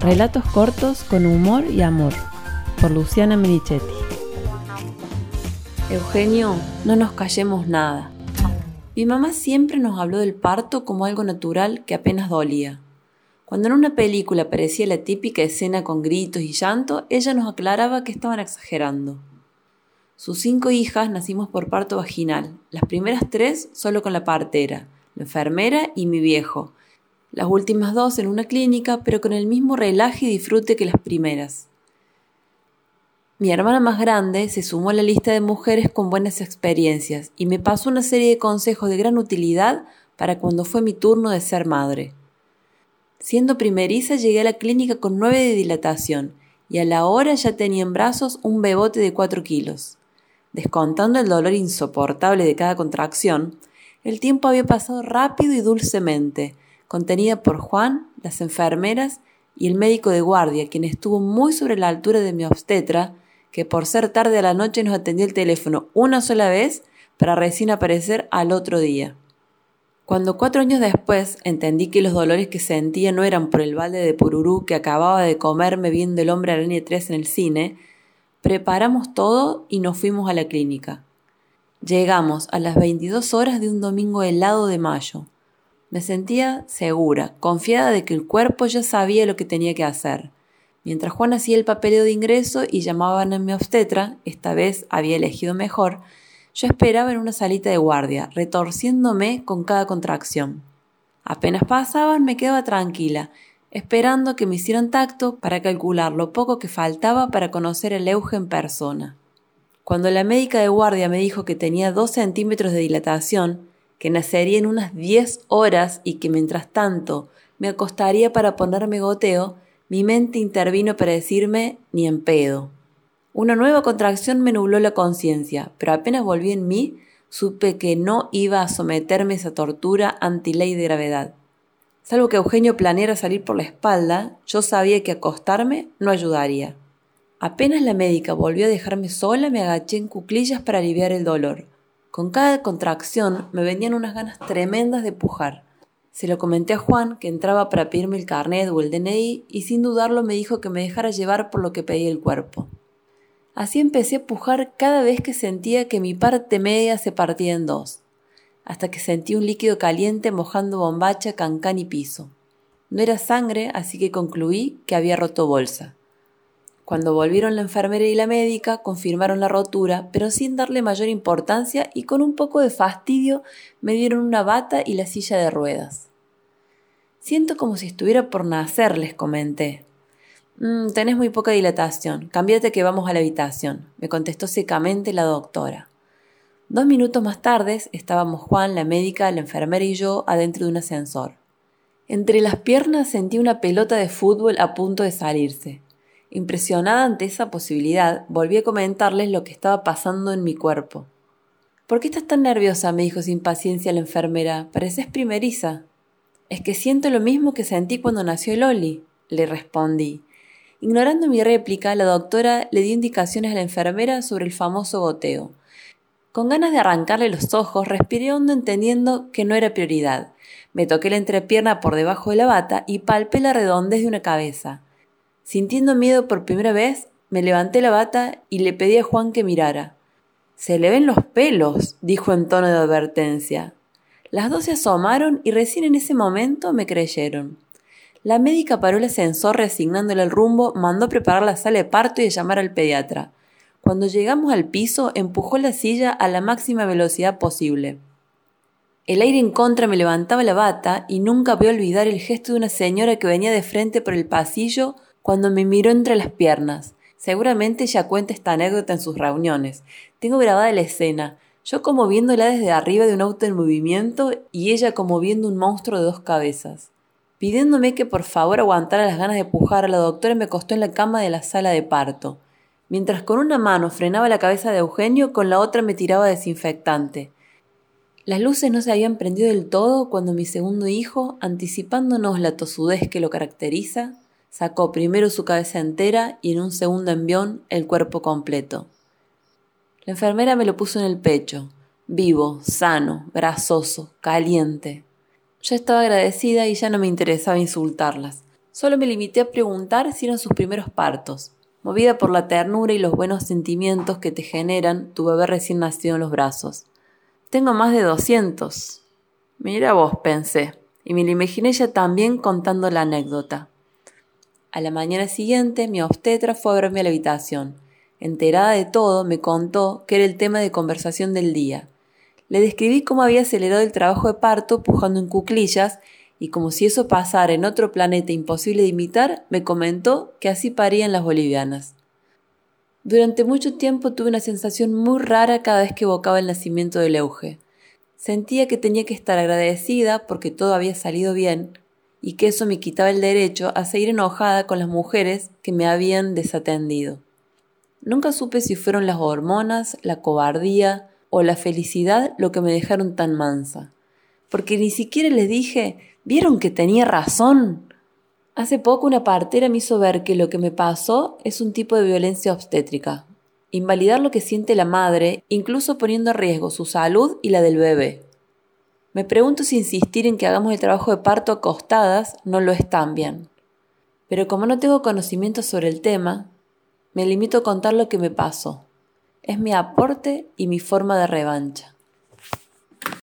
Relatos cortos con humor y amor, por Luciana Merichetti. Eugenio, no nos callemos nada. Mi mamá siempre nos habló del parto como algo natural que apenas dolía. Cuando en una película aparecía la típica escena con gritos y llanto, ella nos aclaraba que estaban exagerando. Sus cinco hijas nacimos por parto vaginal, las primeras tres solo con la partera, la enfermera y mi viejo, las últimas dos en una clínica, pero con el mismo relaje y disfrute que las primeras. Mi hermana más grande se sumó a la lista de mujeres con buenas experiencias y me pasó una serie de consejos de gran utilidad para cuando fue mi turno de ser madre. Siendo primeriza llegué a la clínica con nueve de dilatación y a la hora ya tenía en brazos un bebote de cuatro kilos. Descontando el dolor insoportable de cada contracción, el tiempo había pasado rápido y dulcemente, contenida por Juan, las enfermeras y el médico de guardia, quien estuvo muy sobre la altura de mi obstetra, que por ser tarde a la noche nos atendió el teléfono una sola vez para recién aparecer al otro día. Cuando cuatro años después entendí que los dolores que sentía no eran por el balde de pururú que acababa de comerme viendo el hombre araña 3 en el cine, preparamos todo y nos fuimos a la clínica. Llegamos a las 22 horas de un domingo helado de mayo. Me sentía segura, confiada de que el cuerpo ya sabía lo que tenía que hacer. Mientras Juan hacía el papeleo de ingreso y llamaban a mi obstetra, esta vez había elegido mejor, yo esperaba en una salita de guardia, retorciéndome con cada contracción. Apenas pasaban me quedaba tranquila, esperando que me hicieran tacto para calcular lo poco que faltaba para conocer el Euge en persona. Cuando la médica de guardia me dijo que tenía dos centímetros de dilatación, que nacería en unas diez horas y que mientras tanto me acostaría para ponerme goteo, mi mente intervino para decirme ni en pedo. Una nueva contracción me nubló la conciencia, pero apenas volví en mí, supe que no iba a someterme a esa tortura anti ley de gravedad. Salvo que Eugenio planeara salir por la espalda, yo sabía que acostarme no ayudaría. Apenas la médica volvió a dejarme sola, me agaché en cuclillas para aliviar el dolor. Con cada contracción me venían unas ganas tremendas de pujar. Se lo comenté a Juan, que entraba para pedirme el carnet o el DNI, y sin dudarlo me dijo que me dejara llevar por lo que pedía el cuerpo. Así empecé a pujar cada vez que sentía que mi parte media se partía en dos, hasta que sentí un líquido caliente mojando bombacha, cancán y piso. No era sangre, así que concluí que había roto bolsa. Cuando volvieron la enfermera y la médica, confirmaron la rotura, pero sin darle mayor importancia y con un poco de fastidio me dieron una bata y la silla de ruedas. Siento como si estuviera por nacer, les comenté. Mm, tenés muy poca dilatación. Cámbiate que vamos a la habitación, me contestó secamente la doctora. Dos minutos más tarde estábamos Juan, la médica, la enfermera y yo adentro de un ascensor. Entre las piernas sentí una pelota de fútbol a punto de salirse. Impresionada ante esa posibilidad, volví a comentarles lo que estaba pasando en mi cuerpo. ¿Por qué estás tan nerviosa? me dijo sin paciencia la enfermera. Pareces primeriza. Es que siento lo mismo que sentí cuando nació Loli, le respondí. Ignorando mi réplica, la doctora le dio indicaciones a la enfermera sobre el famoso goteo. Con ganas de arrancarle los ojos, respiré hondo entendiendo que no era prioridad. Me toqué la entrepierna por debajo de la bata y palpé la redondez de una cabeza. Sintiendo miedo por primera vez, me levanté la bata y le pedí a Juan que mirara. Se le ven los pelos, dijo en tono de advertencia. Las dos se asomaron y recién en ese momento me creyeron. La médica paró el ascensor resignándole el rumbo, mandó preparar la sala de parto y llamar al pediatra. Cuando llegamos al piso, empujó la silla a la máxima velocidad posible. El aire en contra me levantaba la bata y nunca voy a olvidar el gesto de una señora que venía de frente por el pasillo cuando me miró entre las piernas. Seguramente ella cuenta esta anécdota en sus reuniones. Tengo grabada la escena, yo como viéndola desde arriba de un auto en movimiento y ella como viendo un monstruo de dos cabezas. Pidiéndome que por favor aguantara las ganas de pujar, la doctora me acostó en la cama de la sala de parto. Mientras con una mano frenaba la cabeza de Eugenio, con la otra me tiraba desinfectante. Las luces no se habían prendido del todo cuando mi segundo hijo, anticipándonos la tosudez que lo caracteriza, sacó primero su cabeza entera y en un segundo envión el cuerpo completo. La enfermera me lo puso en el pecho, vivo, sano, grasoso, caliente. Yo estaba agradecida y ya no me interesaba insultarlas. Solo me limité a preguntar si eran sus primeros partos, movida por la ternura y los buenos sentimientos que te generan tu bebé recién nacido en los brazos. Tengo más de 200. Mira vos, pensé, y me lo imaginé ya también contando la anécdota. A la mañana siguiente, mi obstetra fue a verme a la habitación. Enterada de todo, me contó que era el tema de conversación del día. Le describí cómo había acelerado el trabajo de parto pujando en cuclillas y como si eso pasara en otro planeta imposible de imitar, me comentó que así parían las bolivianas. Durante mucho tiempo tuve una sensación muy rara cada vez que evocaba el nacimiento del Euge. Sentía que tenía que estar agradecida porque todo había salido bien y que eso me quitaba el derecho a seguir enojada con las mujeres que me habían desatendido. Nunca supe si fueron las hormonas, la cobardía o la felicidad lo que me dejaron tan mansa, porque ni siquiera les dije ¿Vieron que tenía razón? Hace poco una partera me hizo ver que lo que me pasó es un tipo de violencia obstétrica. Invalidar lo que siente la madre, incluso poniendo en riesgo su salud y la del bebé. Me pregunto si insistir en que hagamos el trabajo de parto acostadas no lo es tan bien. Pero como no tengo conocimiento sobre el tema, me limito a contar lo que me pasó. Es mi aporte y mi forma de revancha.